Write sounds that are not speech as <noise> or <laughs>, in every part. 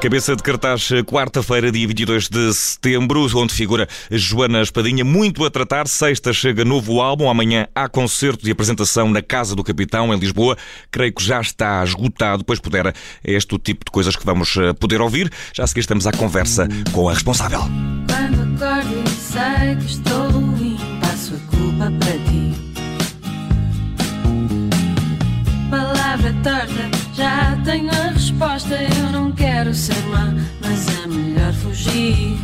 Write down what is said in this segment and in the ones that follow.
Cabeça de cartaz, quarta-feira, dia 22 de setembro, onde figura Joana Espadinha, muito a tratar. Sexta chega novo álbum, amanhã há concerto de apresentação na Casa do Capitão, em Lisboa. Creio que já está esgotado, pois pudera. É este o tipo de coisas que vamos eh, poder ouvir. Já a seguir estamos à conversa com a responsável. Quando acordo e sei que estou ruim, passo a culpa para ti. Palavra torta, já tenho a resposta. Eu quero ser má, mas é melhor fugir.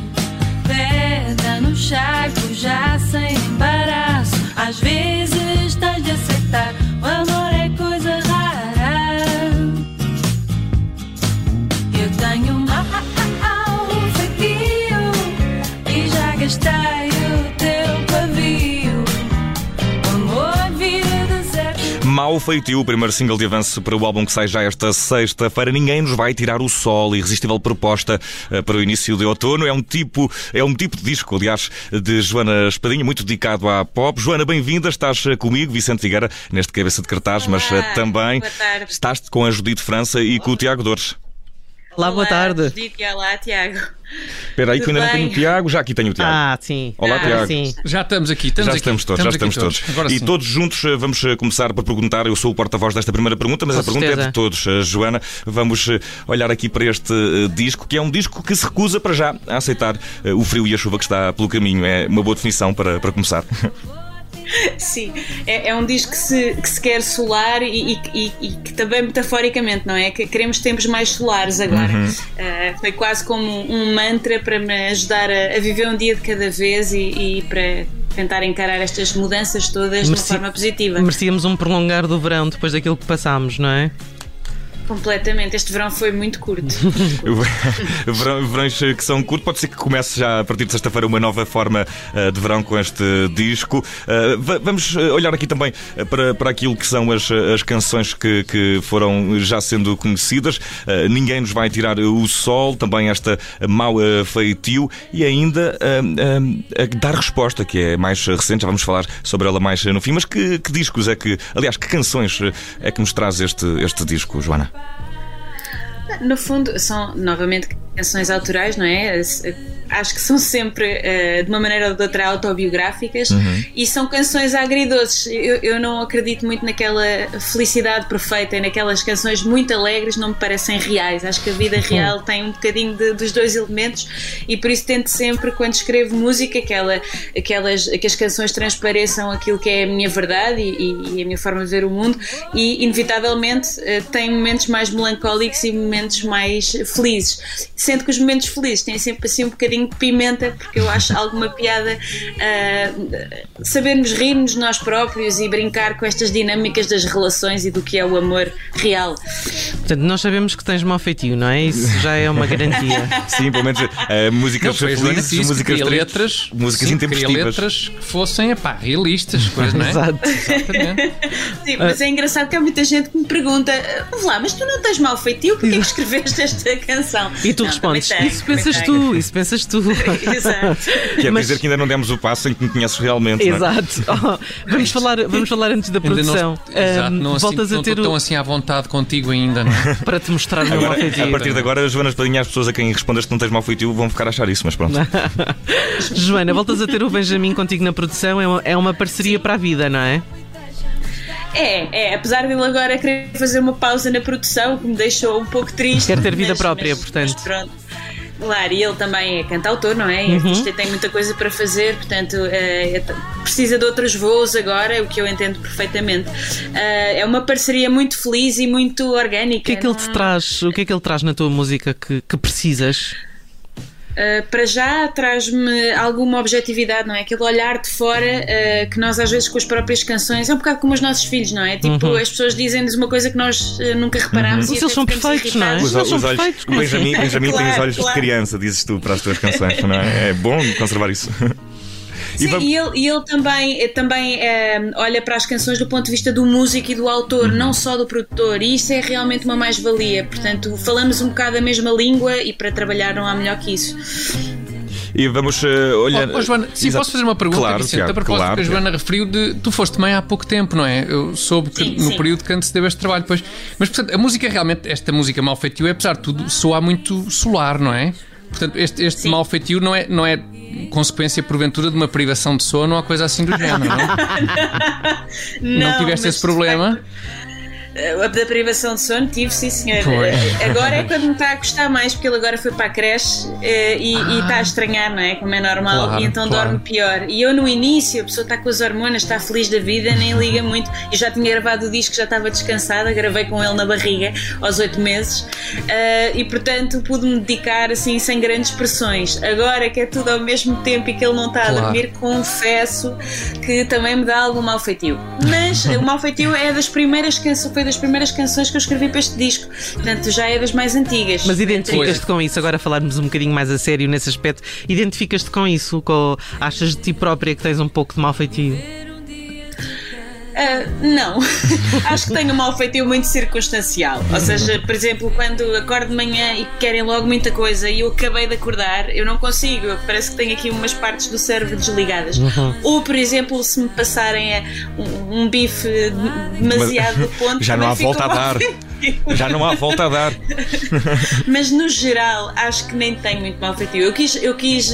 Pedra no charco, já sem embaraço. Às vezes tens de aceitar. O amor é coisa rara. Eu tenho mau <laughs> feitio e já gastei Mau feitio, o primeiro single de avanço para o álbum que sai já esta sexta-feira. Ninguém nos vai tirar o sol. Irresistível proposta eh, para o início de outono. É um tipo, é um tipo de disco, aliás, de Joana Espadinha, muito dedicado à pop. Joana, bem-vinda. Estás eh, comigo, Vicente Figueira, neste cabeça de cartaz, mas Olá, eh, também estás com a Judite França e com o Tiago Dores. Olá, boa tarde. Judite, olá, Tiago. Espera aí que eu ainda não tenho o? Tiago, já aqui tenho o Tiago. Ah, sim. Olá, Ah, Tiago. Sim. Já estamos aqui, estamos já aqui. estamos todos, já aqui estamos todos. Agora e sim. todos juntos eh, vamos eh, começar por perguntar. Eu sou o porta-voz desta primeira pergunta, mas Com a pergunta é certeza. de todos. Eh, Joana, vamos olhar aqui para este disco, que é um disco que se recusa para já a aceitar o frio e a chuva que está pelo caminho. É uma boa definição para, para começar. <laughs> Sim, é, é um disco que se, que se quer solar e, e- e- que também metaforicamente, não é? Que queremos tempos mais solares agora. Uhum. Ah, foi quase como um mantra para me ajudar a, a viver um dia de cada vez e, e para tentar encarar estas mudanças todas de uma forma positiva. Merecíamos um prolongar do verão depois daquilo que passámos, não é? Completamente. Este verão foi muito curto. <laughs> Verão- Verões que são curtos, pode ser que comece já a partir de sexta-feira uma nova forma eh, de verão com este disco. Eh, va- Vamos eh, olhar aqui também para, para aquilo que são as, as canções que, que foram já sendo conhecidas. Ninguém nos vai tirar o sol, também esta mau feitio e ainda a dar resposta, que é mais recente, já vamos falar sobre ela mais no fim. Mas que, que discos é que, aliás, que canções é que nos traz este, este disco, Joana? No fundo, são novamente canções autorais, não é? Acho que são sempre, eh, de uma maneira ou de outra, autobiográficas e são canções agridoces. Eu, eu não acredito muito naquela felicidade perfeita e naquelas canções muito alegres, não me parecem reais. Acho que a vida real tem um bocadinho de- dos dois elementos e por isso tento sempre, quando escrevo música, que, ela- aquelas, que as canções transpareçam aquilo que é a minha verdade e, e a minha forma de ver o mundo e, inevitavelmente, eh, tem momentos mais melancólicos e momentos mais felizes. Sendo que os momentos felizes têm sempre assim um bocadinho de pimenta, porque eu acho alguma piada ah, sabermos rir-nos nós próprios e brincar com estas dinâmicas das relações e do que é o amor real. Portanto, nós sabemos que tens mau feitio, não é? Isso já é uma garantia. <laughs> Sim, pelo menos Não, músicas que felizes, que músicas tristes, letras, músicas sim, intempestivas. letras que fossem, epá, realistas, coisas, não é? Exato. Exatamente. Sim, mas é engraçado que há muita gente que me pergunta: "Ouve lá, mas tu não tens mal feitio? Porquê que escreveste esta canção? E tu Não, respondes: tenho, Isso pensas também tenho." tu, isso pensas tu. <laughs> Exato. Quer Mas- dizer que ainda não demos o passo em que me conheces realmente. não é? Exato. <laughs> Oh, vamos, falar, vamos falar antes da produção. não, exato, Ahm, não, assim, voltas não a ter estou o, tão assim à vontade contigo ainda, não é? <laughs> para te mostrar o meu mau a partir de agora, Joana Espadinha, as pessoas a quem respondas que não tens mal feitio vão ficar a achar isso, mas pronto. Joana, voltas a ter o Benjamin contigo na produção, é uma, é uma parceria para a vida, não é? É, é, apesar dele agora querer fazer uma pausa na produção, que me deixou um pouco triste. Quer ter vida mas- própria, mas- portanto. mas pronto. Claro, e ele também é cantautor, não é? Uhum. artista tem muita coisa para fazer, portanto, é, é- precisa de outros voos agora, o que eu entendo perfeitamente. É, é uma parceria muito feliz e muito orgânica. O que é que ele te não- traz? O que é que ele traz na tua música que, que precisas? Uh, para já traz-me alguma objetividade, não é? Aquele olhar de fora uh, que nós às vezes com as próprias canções é um bocado como os nossos filhos, não é? Tipo, as pessoas dizem-nos uma coisa que nós uh, nunca reparámos. Mas e eles são perfeitos, não é? Os, são os olhos, perfeitos, Benjamin, assim? Benjamin tem os Claro, olhos de claro. criança, dizes tu para as tuas canções, não é? É bom conservar isso. Sim, vamos- e ele, e ele também, eh, também eh, olha para as canções do ponto de vista do músico e do autor, Uhum. não só do produtor, e isso é realmente uma mais-valia. Portanto, falamos um bocado a mesma língua e para trabalhar não há melhor que isso. E vamos uh, olhar. Oh, oh, Joana, sim, Exato. posso fazer uma pergunta, Claro, Vicente? Tiago, a propósito claro, que a Joana referiu de. Tu foste mãe há pouco tempo, não é? Eu soube que Sim, no sim. período que antecedeu este trabalho, pois. Mas, portanto, a música realmente, esta música mal feitio, apesar de tudo, soa muito solar, não é? Portanto, este, este Sim. mal feitio não é, não é consequência, porventura, de uma privação de sono ou coisa assim do género, não é? <laughs> Não, tiveste mas esse problema? <laughs> da privação de sono tive, sim senhor. Pois. Agora é quando me está a gostar mais, porque ele agora foi para a creche eh, e, e está a estranhar, não é? Como é normal, Claro, e então claro. dorme pior. E eu no início, a pessoa está com as hormonas, está feliz da vida, nem liga muito. Eu já tinha gravado o disco, já estava descansada, gravei com ele na barriga aos oito meses eh, e portanto pude-me dedicar assim sem grandes pressões. Agora que é tudo ao mesmo tempo e que ele não está Claro. a dormir, confesso que também me dá algum mal feitio. Mas o mal feitio é das primeiras canções, foi das primeiras canções que eu escrevi para este disco. Portanto, já é das mais antigas. Mas identificas-te com isso, agora falarmos um bocadinho mais a sério nesse aspecto, identificas-te com isso? Com, achas de ti própria que tens um pouco de mal feitio? Ah, não, <laughs> acho que tenho um mal feitio muito circunstancial. Ou seja, por exemplo, quando acordo de manhã e querem logo muita coisa e eu acabei de acordar, eu não consigo. Parece que tenho aqui umas partes do cérebro desligadas. Ou, por exemplo, se me passarem um, um bife demasiado do ponto, Já não há volta a dar. <laughs> Já não há volta a dar. <laughs> Mas no geral, acho que nem tenho muito mal feitio. Eu quis, eu quis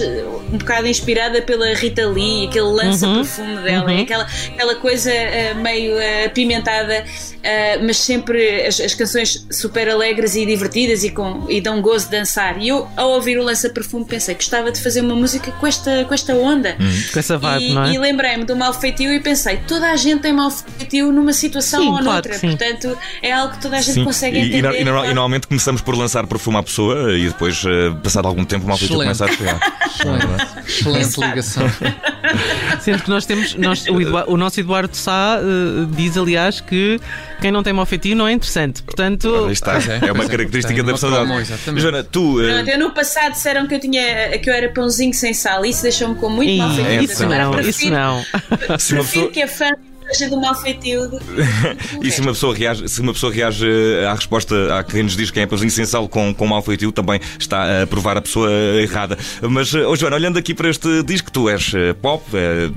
um bocado inspirada pela Rita Lee, aquele lança-perfume dela, aquela, aquela coisa eh, meio eh, apimentada, eh, mas sempre as, as canções super alegres e divertidas e, com, e dão gozo de dançar. E eu, ao ouvir o lança-perfume, pensei que gostava de fazer uma música com esta, com esta onda. Com essa vibe, E, não é? e lembrei-me do mal feitio e pensei, toda a gente tem mal feitio numa situação Sim, ou claro noutra. sim. Portanto, é algo que toda a gente Sim. consegue E, e, e e normalmente começamos por lançar perfume à pessoa e depois, eh, passado algum tempo, feitio Excelente. começa a chegar. Excelente, excelente Exato. ligação. <laughs> Sendo que nós temos, nós, o, Eduardo- o nosso Eduardo Sá eh, diz, aliás, que quem não tem mau feitio não é interessante. Portanto, Aí está. É, É, uma é, característica tem da uma personalidade. Joana, tu. eh, Pronto, eu no passado disseram que eu, tinha, que eu era pãozinho sem sal. Isso deixou-me com muito Ih, mal feitio. é, isso então. não, Prefiro- isso não. <laughs> uma Prefiro que a fã seja do mal feitio. do- <laughs> E se uma pessoa reage, se uma pessoa reage eh, à resposta a quem nos diz que é pãozinho sem sal com, com mau feitio, também está a provar a pessoa errada. Mas, oh Joana, olhando aqui para este disco, tu és eh, pop, eh,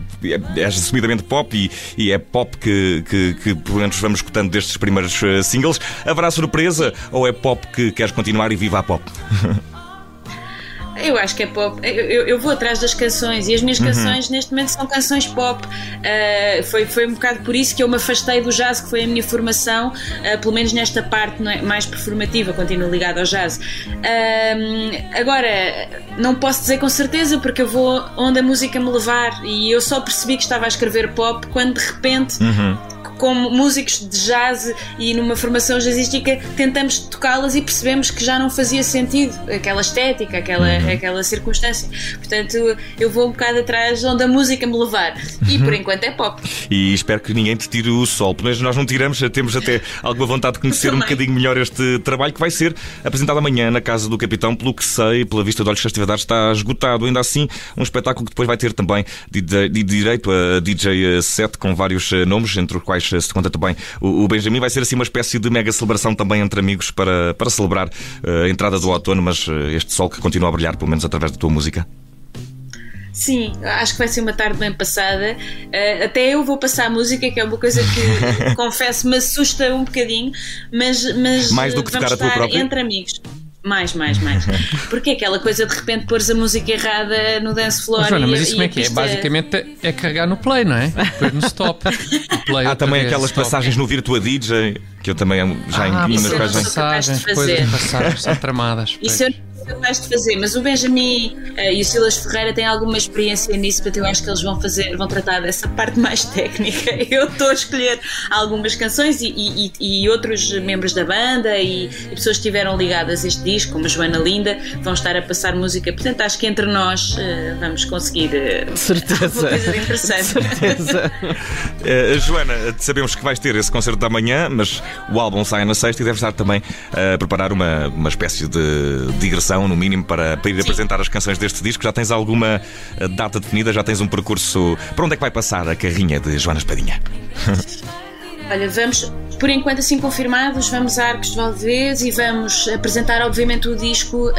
és assumidamente pop e, e é pop que, que, que pelo menos vamos escutando destes primeiros eh, singles. Haverá surpresa ou é pop que queres continuar e viva a pop? <laughs> Eu acho que é pop. Eu, eu- vou atrás das canções e as minhas canções neste momento são canções pop. Ah, foi, foi um bocado por isso que eu me afastei do jazz, que foi a minha formação, ah, pelo menos nesta parte é, mais performativa, continuo ligado ao jazz. Ah, agora, não posso dizer com certeza porque eu vou onde a música me levar e eu só percebi que estava a escrever pop quando de repente como músicos de jazz e numa formação jazzística tentamos tocá-las e percebemos que já não fazia sentido aquela estética, aquela, aquela circunstância. Portanto, eu vou um bocado atrás onde a música me levar. E por enquanto é pop. E espero que ninguém te tire o sol, mas nós não tiramos, temos até alguma vontade de conhecer um bocadinho melhor este trabalho que vai ser apresentado amanhã na Casa do Capitão, pelo que sei, pela vista de olhos dar, está esgotado. Ainda assim, um espetáculo que depois vai ter também de direito a DJ set com vários eh, nomes, entre os quais se conta também o, o Benjamin. Vai ser assim uma espécie de mega celebração também entre amigos para, para celebrar eh, a entrada do outono, mas eh, este sol que continua a brilhar, pelo menos através da tua música. Sim, acho que vai ser uma tarde bem passada. Uh, até eu vou passar a música, que é uma coisa que <laughs> confesso me assusta um bocadinho, mas, mas Mais do que vamos tocar a tua estar própria? entre amigos. Mais, mais, mais. <laughs> Porque é aquela coisa de repente pôres a música errada no dance floor. Mas, Joana, mas isso e como é que é? pista- Basicamente é carregar no play, não é? Depois no stop. <laughs> Play Há também aquelas stop. passagens no Virtua DJ, que eu também já Ah, em de passagens, coisas passagens, são tramadas. Isso eu sou capaz de fazer, mas o Benjamin eh, e o Silas Ferreira têm alguma experiência nisso, portanto eu acho que eles vão fazer, vão tratar dessa parte mais técnica. <laughs> Eu estou a escolher algumas canções e, e- e- outros membros da banda e, e pessoas que estiveram ligadas a este disco, como a Joana Linda, vão estar a passar música. Portanto, acho que entre nós eh, vamos conseguir eh, Certeza. alguma coisa de interessante. <laughs> Certeza. Uh, <laughs> Joana, sabemos que vais ter esse concerto da manhã, mas o álbum sai na sexta e deves estar também a preparar uma, uma espécie de digressão, no mínimo, para, para ir apresentar as canções deste disco. Já tens alguma uh, data definida? Já tens um percurso? Para onde é que vai passar a carrinha de Joana Espadinha? <laughs> Olha, vamos, por enquanto, assim confirmados, vamos a Arcos de Valdevez e vamos apresentar, obviamente, o disco uh,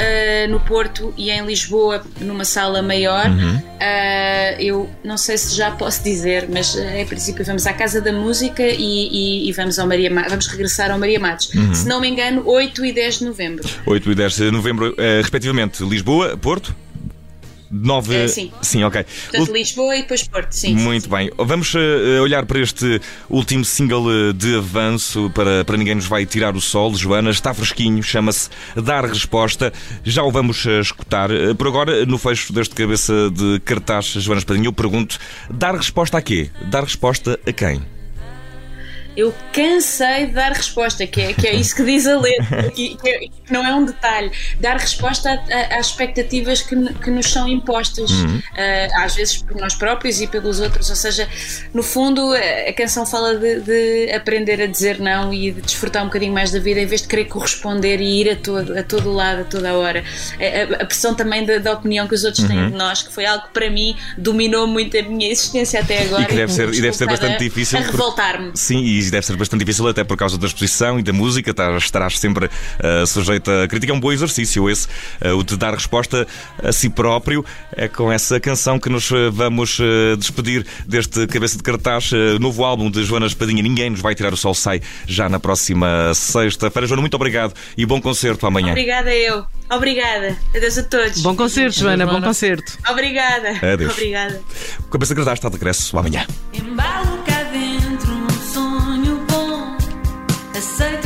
no Porto e em Lisboa, numa sala maior. Uhum. Uh, eu não sei se já posso dizer, mas uh, em princípio vamos à Casa da Música e, e, e vamos, ao Maria Ma vamos regressar ao Maria Matos. Uhum. Se não me engano, 8 e 10 de novembro. 8 e 10 de novembro, respectivamente, Lisboa, Porto. 9. É, sim. sim, ok. Portanto, Lisboa e depois Porto, sim. Muito sim, bem. Vamos uh, olhar para este último single eh, de avanço para, para ninguém nos vai tirar o sol, Joana. Está fresquinho, chama-se Dar Resposta. Já o vamos uh, escutar. Por agora, no fecho deste cabeça de cartaz, Joana Espadinho, eu pergunto: dar resposta a quê? Dar resposta a quem? Eu cansei de dar resposta, que é, que é isso que diz a letra, que, que, não é um detalhe. Dar resposta às expectativas que, que nos são impostas, uhum. uh, às vezes por nós próprios e pelos outros. Ou seja, no fundo, a canção fala de, de, aprender a dizer não e de desfrutar um bocadinho mais da vida em vez de querer corresponder e ir a todo, a todo lado, a toda a hora. A, a pressão também da, da, opinião que os outros uhum. têm de nós, que foi algo que para mim dominou muito a minha existência até agora. E deve, ser, e deve ser bastante a, difícil. A revoltar-me. Sim, e deve ser bastante difícil, até por causa da exposição e da música, estarás sempre uh, sujeito a crítica. É um bom exercício esse, uh, o de dar resposta a si próprio. É com essa canção que nos eh, vamos uh, despedir deste cabeça de cartaz. novo álbum de Joana Espadinha, Ninguém Nos Vai Tirar o Sol, sai já na próxima sexta-feira. Joana, muito obrigado e bom concerto amanhã. Obrigada eu. Obrigada. Adeus a todos. Bom concerto, Joana. Bom concerto. Obrigada. Adeus. Obrigada. O cabeça de cartaz está de regresso amanhã. Embalo Aceito a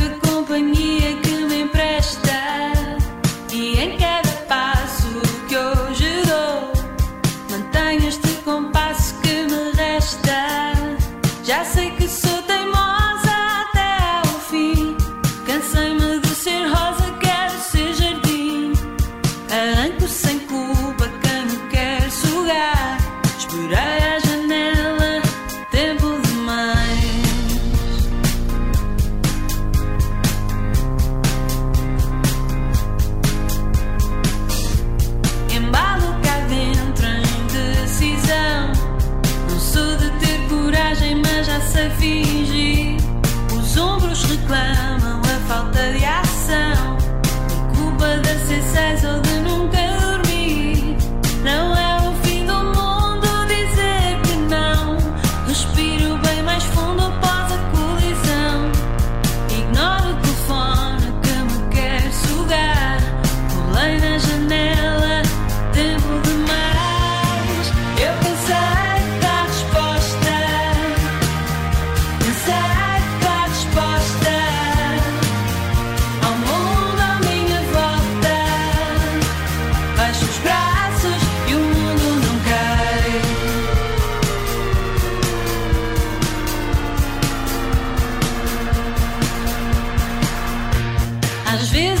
Às vezes